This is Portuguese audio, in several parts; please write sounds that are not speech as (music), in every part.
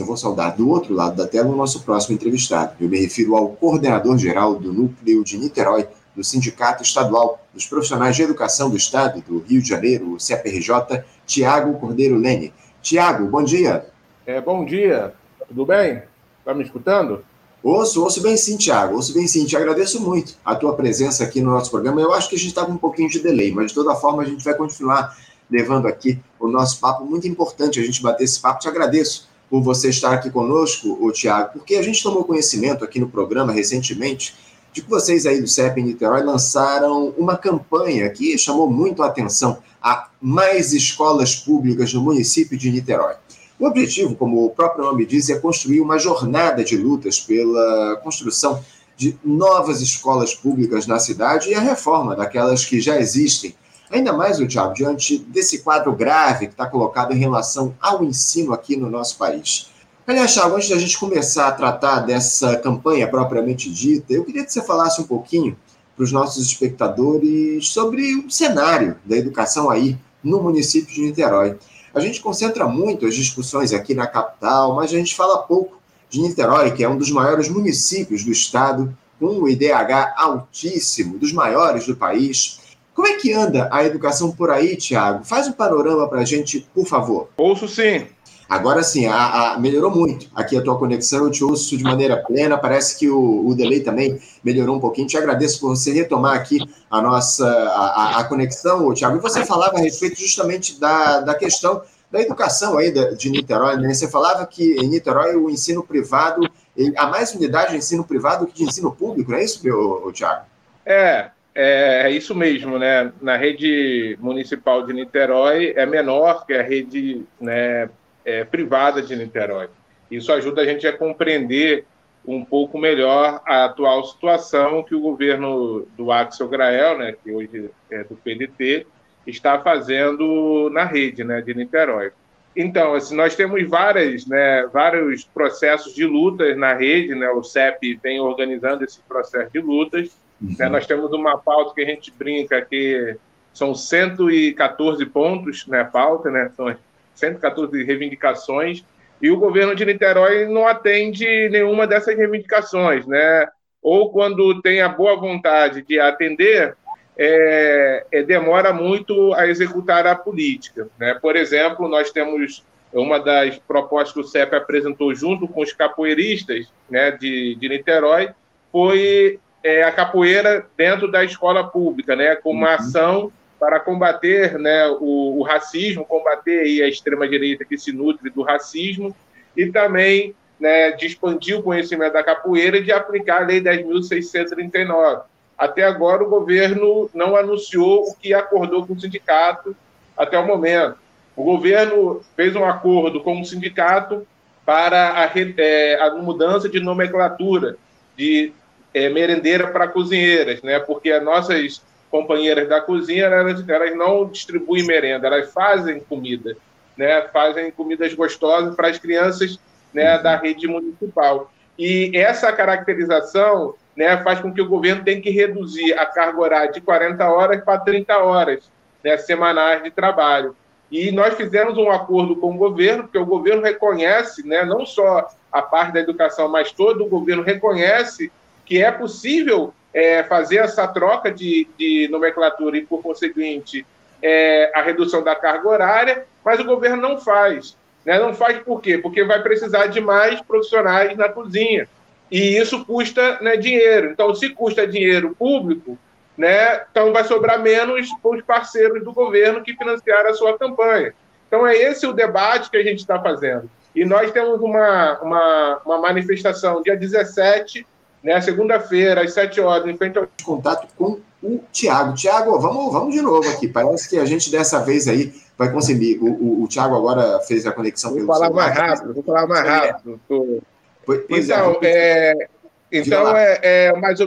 eu vou saudar do outro lado da tela o nosso próximo entrevistado. Eu me refiro ao coordenador-geral do Núcleo de Niterói, do Sindicato Estadual dos Profissionais de Educação do Estado do Rio de Janeiro, o CPRJ, Tiago Cordeiro Lene. Tiago, bom dia. É, bom dia, tudo bem? Está me escutando? Ouço, ouço bem sim, Tiago, ouço bem sim. Te agradeço muito a tua presença aqui no nosso programa. Eu acho que a gente estava um pouquinho de delay, mas de toda forma a gente vai continuar levando aqui o nosso papo. Muito importante a gente bater esse papo. Te agradeço por você estar aqui conosco, o Tiago, porque a gente tomou conhecimento aqui no programa recentemente de que vocês aí do CEP em Niterói lançaram uma campanha que chamou muito a atenção a mais escolas públicas no município de Niterói. O objetivo, como o próprio nome diz, é construir uma jornada de lutas pela construção de novas escolas públicas na cidade e a reforma daquelas que já existem Ainda mais, o Tiago, diante desse quadro grave que está colocado em relação ao ensino aqui no nosso país. Aliás, Thiago, antes da gente começar a tratar dessa campanha propriamente dita, eu queria que você falasse um pouquinho para os nossos espectadores sobre o cenário da educação aí no município de Niterói. A gente concentra muito as discussões aqui na capital, mas a gente fala pouco de Niterói, que é um dos maiores municípios do estado, com um IDH altíssimo, dos maiores do país. Como é que anda a educação por aí, Tiago? Faz um panorama para a gente, por favor. Ouço sim. Agora sim, a, a, melhorou muito aqui a tua conexão, eu te ouço de maneira plena, parece que o, o delay também melhorou um pouquinho. Te agradeço por você retomar aqui a nossa a, a conexão, Tiago. E você falava a respeito justamente da, da questão da educação aí de Niterói, né? Você falava que em Niterói o ensino privado, há mais unidade de ensino privado que de ensino público, não é isso, meu, Tiago? É, é, é, isso mesmo, né? Na rede municipal de Niterói é menor que a rede né, é, privada de Niterói. Isso ajuda a gente a compreender um pouco melhor a atual situação que o governo do Axel Grael, né, que hoje é do PDT, está fazendo na rede né, de Niterói. Então, assim, nós temos várias, né, vários processos de lutas na rede, né, o CEP vem organizando esse processo de lutas, Uhum. Né, nós temos uma pauta que a gente brinca que são 114 pontos né, pauta, né, são 114 reivindicações, e o governo de Niterói não atende nenhuma dessas reivindicações, né? Ou quando tem a boa vontade de atender, é, é, demora muito a executar a política. Né? Por exemplo, nós temos uma das propostas que o CEP apresentou junto com os capoeiristas né, de, de Niterói, foi é, a capoeira dentro da escola pública, né, com uma uhum. ação para combater né, o, o racismo, combater a extrema-direita que se nutre do racismo e também né, de expandir o conhecimento da capoeira e de aplicar a Lei 10.639. Até agora, o governo não anunciou o que acordou com o sindicato até o momento. O governo fez um acordo com o sindicato para a, é, a mudança de nomenclatura de é, merendeira para cozinheiras, né? Porque as nossas companheiras da cozinha elas, elas não distribuem merenda, elas fazem comida, né? Fazem comidas gostosas para as crianças, né? Da rede municipal. E essa caracterização, né? Faz com que o governo tenha que reduzir a carga horária de 40 horas para 30 horas, né? Semanais de trabalho. E nós fizemos um acordo com o governo, porque o governo reconhece, né, não só a parte da educação, mas todo o governo reconhece que é possível é, fazer essa troca de, de, nomenclatura e, por conseguinte, é, a redução da carga horária, mas o governo não faz. Né? Não faz por quê? Porque vai precisar de mais profissionais na cozinha. E isso custa né, dinheiro. Então, se custa dinheiro público, né, então vai sobrar menos para os parceiros do governo que financiaram a sua campanha. Então, é esse o debate que a gente está fazendo. E nós temos uma, uma, uma manifestação dia 17 né, segunda-feira, às 7 horas, em frente ao contato com o Tiago. Tiago, vamos, vamos de novo aqui. Parece que a gente dessa vez aí vai conseguir. O, o, o Tiago agora fez a conexão vou pelo falar celular. mais rápido, vou falar mais rápido. Pois, pois então, é, é então é, é mais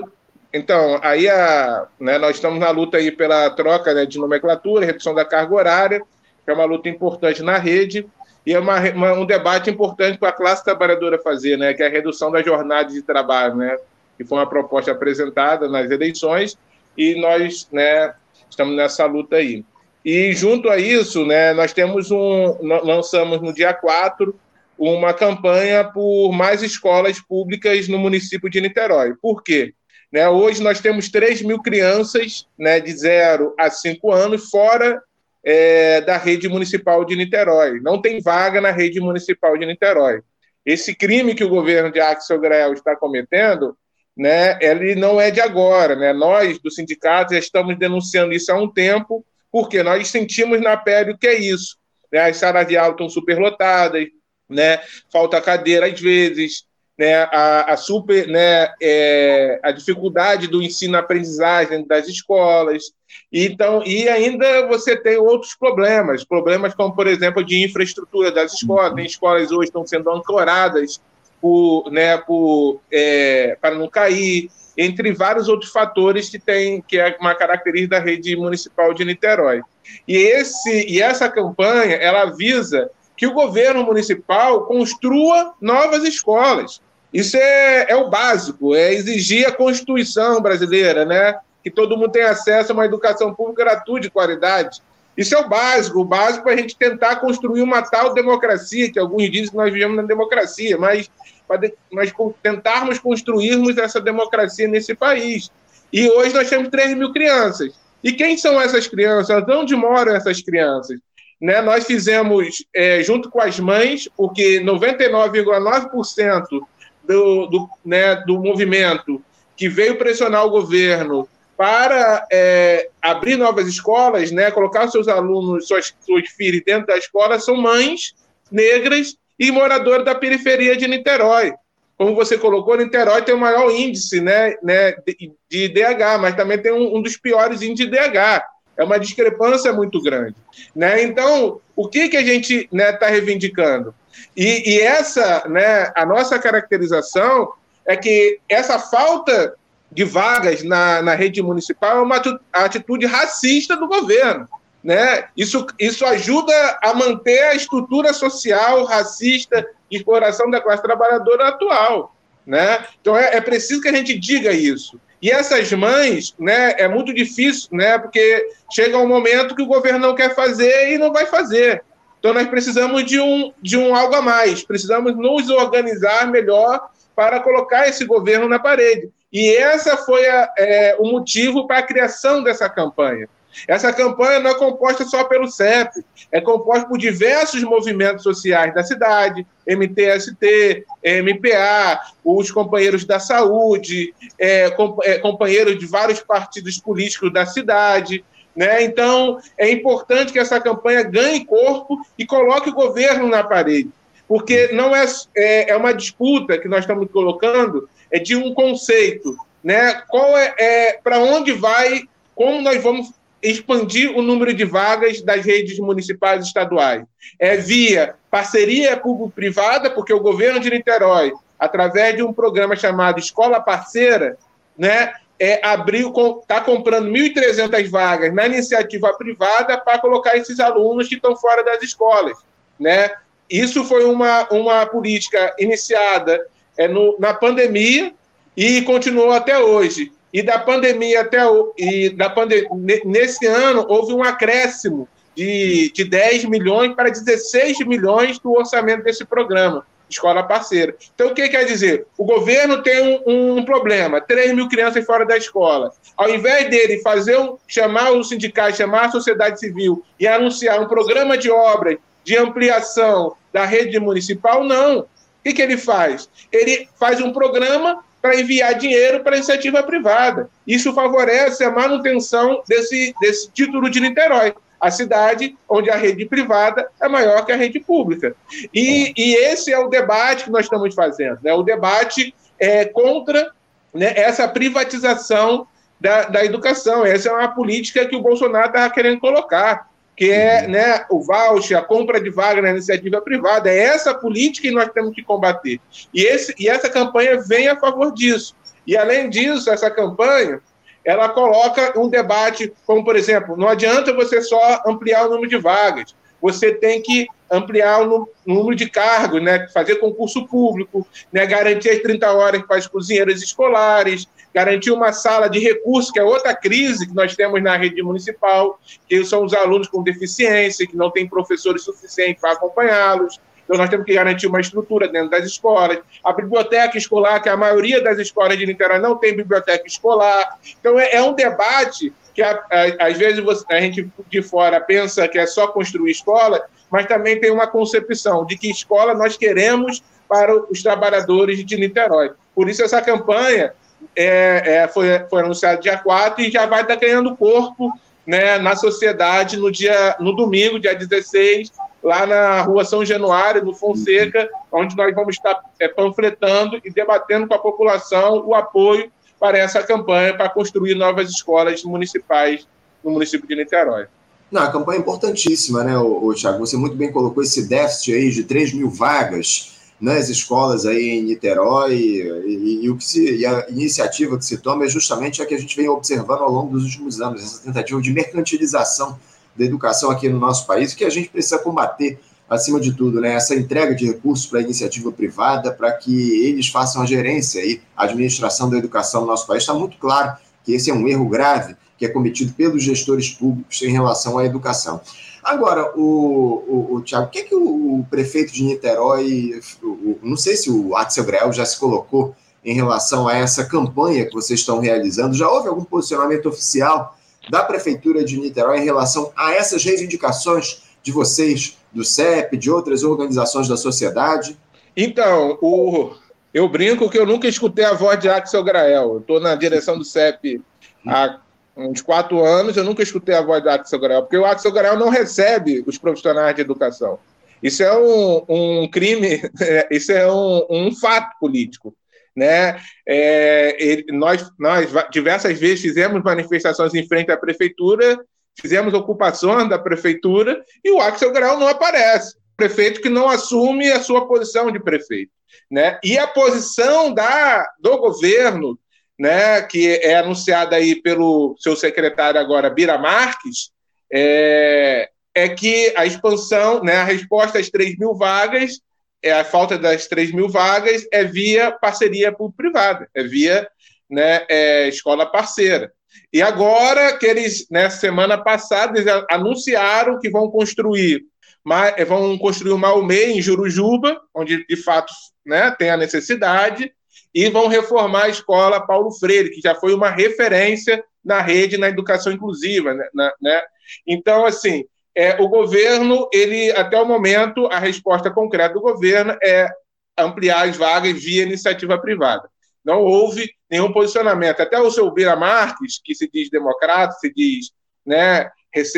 então, aí a, né, nós estamos na luta aí pela troca né, de nomenclatura, redução da carga horária, que é uma luta importante na rede, e é uma, uma, um debate importante para a classe trabalhadora fazer, né, que é a redução da jornada de trabalho, né, que foi uma proposta apresentada nas eleições, e nós né, estamos nessa luta aí. E junto a isso, né, nós temos um, lançamos no dia 4 uma campanha por mais escolas públicas no município de Niterói. Por quê? Né, hoje nós temos 3 mil crianças né, de 0 a 5 anos fora é, da rede municipal de Niterói. Não tem vaga na rede municipal de Niterói. Esse crime que o governo de Axel Grael está cometendo, né, ele não é de agora. Né? Nós, do sindicato, já estamos denunciando isso há um tempo, porque nós sentimos na pele o que é isso. Né? As salas de aula estão superlotadas, né? falta cadeira às vezes, né, a, a, super, né, é, a dificuldade do ensino-aprendizagem das escolas. Então, e ainda você tem outros problemas, problemas como, por exemplo, de infraestrutura das escolas. Tem escolas hoje estão sendo ancoradas por, né, por, é, para não cair, entre vários outros fatores que tem que é uma característica da rede municipal de Niterói. E esse e essa campanha ela visa que o governo municipal construa novas escolas. Isso é, é o básico, é exigir a Constituição brasileira, né? Que todo mundo tenha acesso a uma educação pública gratuita de qualidade. Isso é o básico, o básico para a gente tentar construir uma tal democracia, que alguns dizem que nós vivemos na democracia, mas para nós tentarmos construirmos essa democracia nesse país. E hoje nós temos 3 mil crianças. E quem são essas crianças? Onde moram essas crianças? Né, nós fizemos, é, junto com as mães, porque 99,9% do, do, né, do movimento que veio pressionar o governo para é, abrir novas escolas, né, colocar seus alunos, suas, suas filhos dentro da escola, são mães negras e moradores da periferia de Niterói. Como você colocou, Niterói tem o maior índice né, né, de, de DH, mas também tem um, um dos piores índices de DH. É uma discrepância muito grande. Né? Então, o que, que a gente está né, tá reivindicando? E, e, essa, né, a nossa caracterização é que essa falta de vagas na, na rede municipal é uma atitude racista do governo. Né? Isso, isso ajuda a manter a estrutura social racista de exploração da classe trabalhadora atual. Né? Então é, é preciso que a gente diga isso. E essas mães, né, é muito difícil, né, porque chega um momento que o governo não quer fazer e não vai fazer. Então nós precisamos de um, de um algo a mais, precisamos nos organizar melhor para colocar esse governo na parede. E essa foi a, é, o motivo para a criação dessa campanha. Essa campanha não é composta só pelo CEP, é composta por diversos movimentos sociais da cidade, MTST, MPA, os companheiros da saúde, é, é, companheiros de vários partidos políticos da cidade, né? Então, é importante que essa campanha ganhe corpo e coloque o governo na parede, porque não é, é, é uma disputa que nós estamos colocando, é de um conceito. Né? Qual é, é para onde vai, como nós vamos expandir o número de vagas das redes municipais e estaduais? É via parceria público-privada, porque o governo de Niterói, através de um programa chamado Escola Parceira, né, é, abriu, está comprando 1.300 vagas na iniciativa privada para colocar esses alunos que estão fora das escolas. Né? Isso foi uma, uma política iniciada é, no, na pandemia e continuou até hoje. E da pandemia até o, e da pandem nesse ano houve um acréscimo de, de 10 milhões para 16 milhões do orçamento desse programa escola parceira. Então, o que quer dizer? O governo tem um, um, problema, 3 mil crianças fora da escola. Ao invés dele fazer um, chamar o sindicato, chamar a sociedade civil e anunciar um programa de obras de ampliação da rede municipal, não. O que, que ele faz? Ele faz um programa para enviar dinheiro para iniciativa privada. Isso favorece a manutenção desse, desse título de Niterói a cidade onde a rede privada é maior que a rede pública. E, e esse é o debate que nós estamos fazendo, né? o debate é, contra né, essa privatização da, da educação. Essa é uma política que o Bolsonaro estava querendo colocar, que é uhum. né, o voucher, a compra de vaga na iniciativa privada. É essa política que nós temos que combater. E, esse, e essa campanha vem a favor disso. E, além disso, essa campanha ela coloca um debate, como por exemplo, não adianta você só ampliar o número de vagas, você tem que ampliar o número de cargos, né? fazer concurso público, né? garantir as 30 horas para as cozinheiras escolares, garantir uma sala de recursos, que é outra crise que nós temos na rede municipal, que são os alunos com deficiência, que não têm professores suficientes para acompanhá-los. Então, nós temos que garantir uma estrutura dentro das escolas. A biblioteca escolar, que a maioria das escolas de Niterói não tem biblioteca escolar. Então, é, é um debate que, a, a, às vezes, você, a gente de fora pensa que é só construir escola, mas também tem uma concepção de que escola nós queremos para os trabalhadores de Niterói. Por isso, essa campanha é, é, foi, foi anunciada dia 4 e já vai estar ganhando corpo né, na sociedade no dia no domingo, dia 16, lá na rua São Januário, no Fonseca, onde nós vamos estar é, panfletando e debatendo com a população o apoio para essa campanha para construir novas escolas municipais no município de Niterói. Não, a campanha é importantíssima, né, o, o Thiago? Você muito bem colocou esse déficit aí de 3 mil vagas nas escolas aí em Niterói e, e, e, o que se, e a iniciativa que se toma é justamente a que a gente vem observando ao longo dos últimos anos, essa tentativa de mercantilização da educação aqui no nosso país, que a gente precisa combater acima de tudo, né, essa entrega de recursos para a iniciativa privada, para que eles façam a gerência e a administração da educação no nosso país. Está muito claro que esse é um erro grave que é cometido pelos gestores públicos em relação à educação. Agora, o, o, o Tiago, o que é que o, o prefeito de Niterói, o, não sei se o Axel Grael já se colocou em relação a essa campanha que vocês estão realizando, já houve algum posicionamento oficial da prefeitura de Niterói em relação a essas reivindicações de vocês, do CEP, de outras organizações da sociedade? Então, o, eu brinco que eu nunca escutei a voz de Axel Grael. Estou na direção do CEP há uns quatro anos, eu nunca escutei a voz do Axel Grael, porque o Axel Grael não recebe os profissionais de educação. Isso é um, um crime, (laughs) isso é um, um fato político. Né? É, ele, nós, nós diversas vezes fizemos manifestações em frente à prefeitura, fizemos ocupações da prefeitura e o Axel Grael não aparece. Prefeito que não assume a sua posição de prefeito. Né? E a posição da, do governo né, que é anunciada aí pelo seu secretário agora, Bira Marques, é, é que a expansão, né, a resposta às 3 mil vagas, é a falta das 3 mil vagas é via parceria público-privada, é via né, é, escola parceira. E agora que eles, né, semana passada, eles anunciaram que vão construir, vão construir uma UME em Jurujuba, onde de fato né, tem a necessidade, e vão reformar a escola Paulo Freire, que já foi uma referência na rede na educação inclusiva, né? né? Então, assim, é, o governo, ele até o momento, a resposta concreta do governo é ampliar as vagas via iniciativa privada. Não houve nenhum posicionamento. Até o seu Bira Marques, que se diz democrata, se diz, né,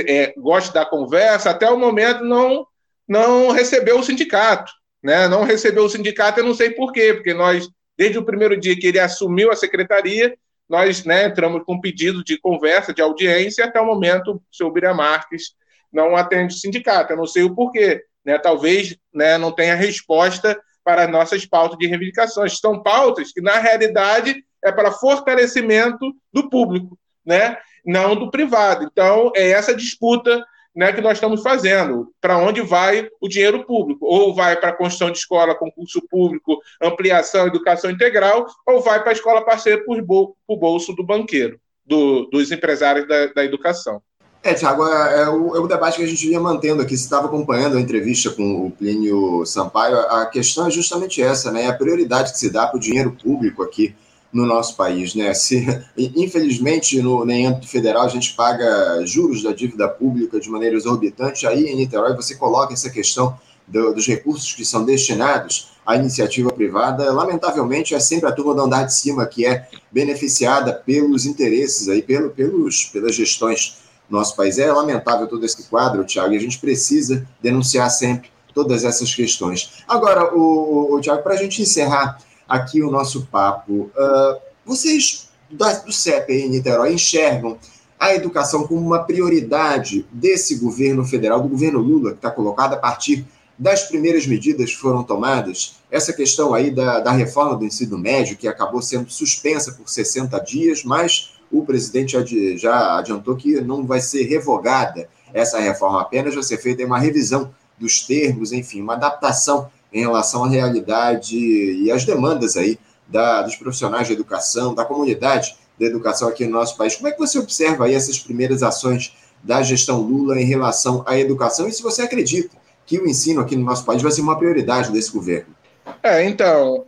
é, gosta da conversa, até o momento não não recebeu o sindicato, né? Não recebeu o sindicato, eu não sei por quê, porque nós Desde o primeiro dia que ele assumiu a secretaria, nós né, entramos com pedido de conversa, de audiência, até o momento o senhor Bira Marques não atende o sindicato. Eu não sei o porquê. Né? Talvez né, não tenha resposta para as nossas pautas de reivindicações. São pautas que, na realidade, é para fortalecimento do público, né? não do privado. Então, é essa disputa né, que nós estamos fazendo, para onde vai o dinheiro público, ou vai para a construção de escola, concurso público, ampliação, educação integral, ou vai para a escola parceira para o bolso do banqueiro, do, dos empresários da, da educação. É, Tiago, é, é, o, é, o, debate que a gente vinha mantendo aqui. Você estava acompanhando a entrevista com o Plínio Sampaio. A questão é justamente essa, né? A prioridade que se dá para o dinheiro público aqui no nosso país. Né? Se, (laughs) infelizmente, no, no âmbito federal, a gente paga juros da dívida pública de maneira exorbitante. Aí, em Niterói, você coloca essa questão do, dos recursos que são destinados à iniciativa privada. Lamentavelmente, é sempre a turma do andar de cima que é beneficiada pelos interesses, aí, pelo, pelos, pelas gestões nosso país. É lamentável todo esse quadro, Tiago, e a gente precisa denunciar sempre todas essas questões. Agora, o, o Tiago, para a gente encerrar aqui o nosso papo. Uh, vocês do CEP em Niterói enxergam a educação como uma prioridade desse governo federal, do governo Lula, que está colocado a partir das primeiras medidas que foram tomadas, essa questão aí da, da reforma do ensino médio, que acabou sendo suspensa por 60 dias, mas o presidente já adiantou que não vai ser revogada essa reforma, apenas vai ser feita uma revisão dos termos, enfim, uma adaptação em relação à realidade e às demandas aí da, dos profissionais de educação, da comunidade da educação aqui no nosso país. Como é que você observa aí essas primeiras ações da gestão Lula em relação à educação e se você acredita que o ensino aqui no nosso país vai ser uma prioridade desse governo. É, então,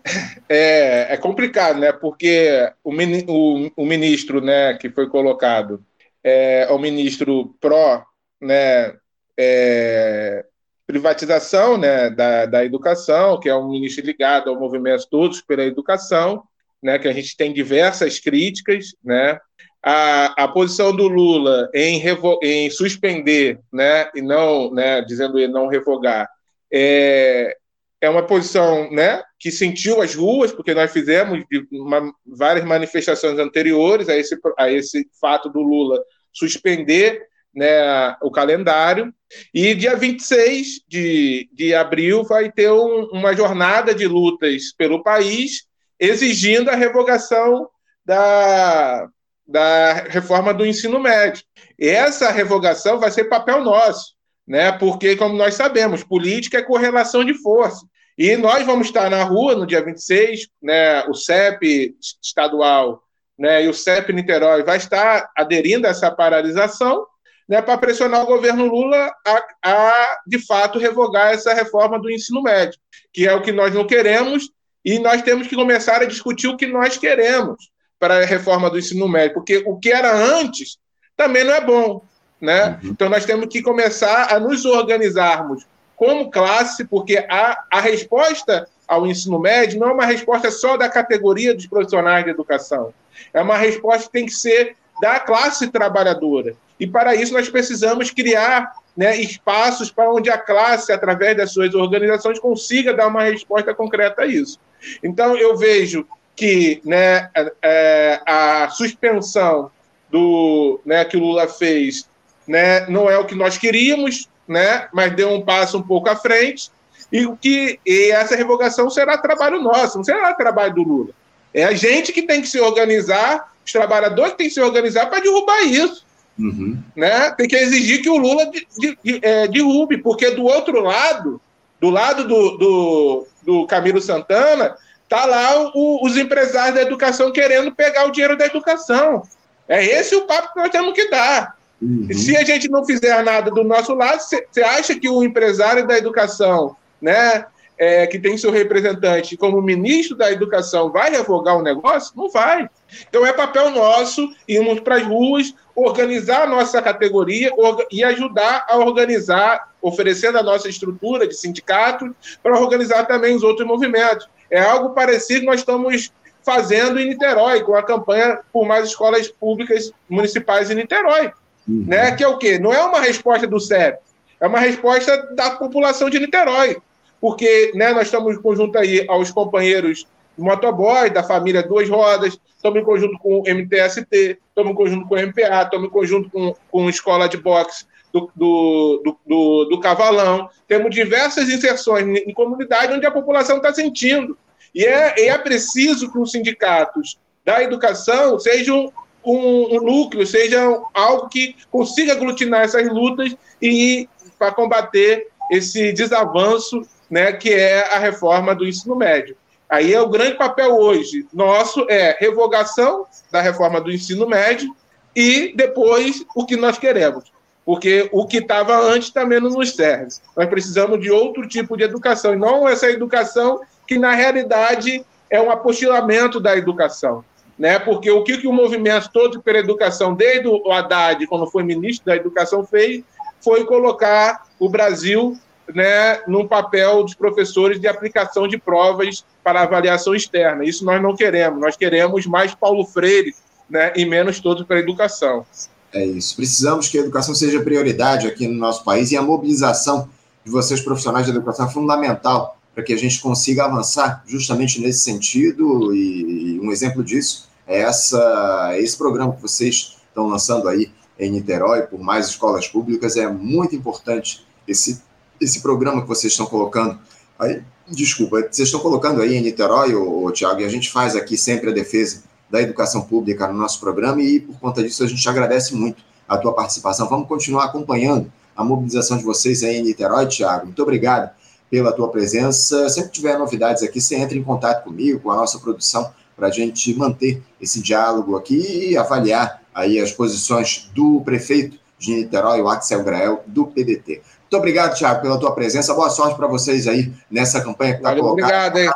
é, é complicado, né? Porque o, o, o, ministro né, que foi colocado é, é o ministro pró né, é, privatização né, da, da educação, que é um ministro ligado ao movimento Todos pela Educação, né, que a gente tem diversas críticas, né? A, a posição do Lula em, revo, em suspender, né, e não, né, dizendo ele não revogar, é, é uma posição né, que sentiu as ruas, porque nós fizemos uma, várias manifestações anteriores a esse, a esse fato do Lula suspender né, o calendário. E dia 26 de, de abril vai ter um, uma jornada de lutas pelo país exigindo a revogação da, da reforma do ensino médio. E essa revogação vai ser papel nosso, né? porque, como nós sabemos, política é correlação de força. E nós vamos estar na rua no dia 26, né, o CEP estadual né, e o CEP Niterói vai estar aderindo a essa paralisação né, para pressionar o governo Lula a, a, de fato, revogar essa reforma do ensino médio, que é o que nós não queremos, e nós temos que começar a discutir o que nós queremos para a reforma do ensino médio, porque o que era antes também não é bom. Né? Uhum. Então, nós temos que começar a nos organizarmos como classe, porque a, a resposta ao ensino médio não é uma resposta só da categoria dos profissionais de educação, é uma resposta que tem que ser da classe trabalhadora. E para isso nós precisamos criar né, espaços para onde a classe, através das suas organizações, consiga dar uma resposta concreta a isso. Então eu vejo que né, é, a suspensão do né, que o Lula fez né, não é o que nós queríamos, né, mas deu um passo um pouco à frente, e, o que, e essa revogação será trabalho nosso, não será trabalho do Lula. É a gente que tem que se organizar, os trabalhadores têm que se organizar para derrubar isso. Uhum. Né? Tem que exigir que o Lula de, de, de, é, derrube, porque do outro lado, do lado do, do, do Camilo Santana, tá lá o, os empresários da educação querendo pegar o dinheiro da educação. É esse o papo que nós temos que dar. Uhum. Se a gente não fizer nada do nosso lado, você acha que o empresário da educação, né, é, que tem seu representante como ministro da educação, vai revogar o negócio? Não vai. Então é papel nosso irmos para as ruas, organizar a nossa categoria e ajudar a organizar, oferecendo a nossa estrutura de sindicato, para organizar também os outros movimentos. É algo parecido que nós estamos fazendo em Niterói, com a campanha por mais escolas públicas municipais em Niterói. Uhum. Né? Que é o quê? Não é uma resposta do CEP, é uma resposta da população de Niterói. Porque né, nós estamos em conjunto aí aos companheiros do motoboy, da família Duas Rodas, estamos em conjunto com o MTST, estamos em conjunto com o MPA, estamos em conjunto com, com a escola de boxe do, do, do, do, do Cavalão. Temos diversas inserções em, comunidade onde a população está sentindo. E é, é preciso que os sindicatos da educação sejam um, um núcleo, seja algo que consiga aglutinar essas lutas e para combater esse desavanço né, que é a reforma do ensino médio. Aí é o grande papel hoje nosso é revogação da reforma do ensino médio e depois o que nós queremos. Porque o que estava antes também não nos serve. Nós precisamos de outro tipo de educação, e não essa educação que, na realidade, é um apostilamento da educação né? Porque o que, que o movimento todo pela educação, desde o Haddad, quando foi ministro da Educação, fez foi colocar o Brasil né, num papel dos professores de aplicação de provas para avaliação externa. Isso nós não queremos. Nós queremos mais Paulo Freire né, e menos todos para a educação. É isso. Precisamos que a educação seja prioridade aqui no nosso país e a mobilização de vocês, profissionais de educação, é fundamental para que a gente consiga avançar justamente nesse sentido. E, um exemplo disso é essa, esse programa que vocês estão lançando aí em Niterói, por mais escolas públicas, é muito importante esse, esse programa que vocês estão colocando. Aí, desculpa, vocês estão colocando aí em Niterói, Tiago, e a gente faz aqui sempre a defesa da educação pública no nosso programa, e por conta disso a gente agradece muito a tua participação. Vamos continuar acompanhando a mobilização de vocês aí em Niterói, Tiago. Muito obrigado pela tua presença. Sempre tiver novidades aqui, você entra em contato comigo, com a nossa produção, para a gente manter esse diálogo aqui e avaliar aí as posições do prefeito de Niterói, o Axel Grael, do PDT. Muito obrigado, Tiago, pela tua presença. Boa sorte para vocês aí nessa campanha que está colocada. Obrigado, hein?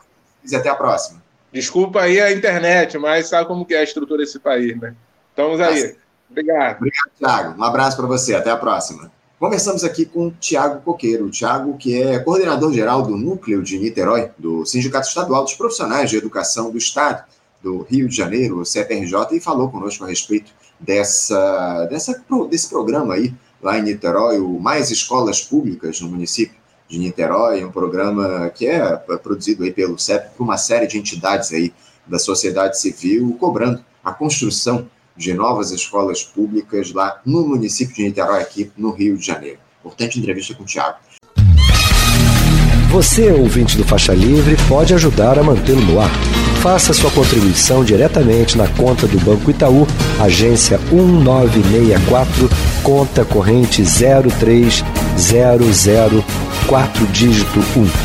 E até a próxima. Desculpa aí a internet, mas sabe como que é a estrutura desse país, né? Estamos aí. Obrigado. Obrigado, Tiago. Um abraço para você. Até a próxima. Conversamos aqui com Tiago Coqueiro. Tiago, que é coordenador-geral do Núcleo de Niterói, do Sindicato Estadual dos Profissionais de Educação do Estado do Rio de Janeiro, o CPRJ, e falou conosco a respeito dessa, dessa, desse programa aí, lá em Niterói, o Mais Escolas Públicas no município de Niterói, um programa que é produzido aí pelo CEP por uma série de entidades aí da sociedade civil, cobrando a construção de novas escolas públicas lá no município de Niterói, aqui no Rio de Janeiro. Importante entrevista com o Tiago. Você, ouvinte do Faixa Livre, pode ajudar a mantê-lo no ar. Faça sua contribuição diretamente na conta do Banco Itaú, agência 1964, conta corrente 03004 dígito 1.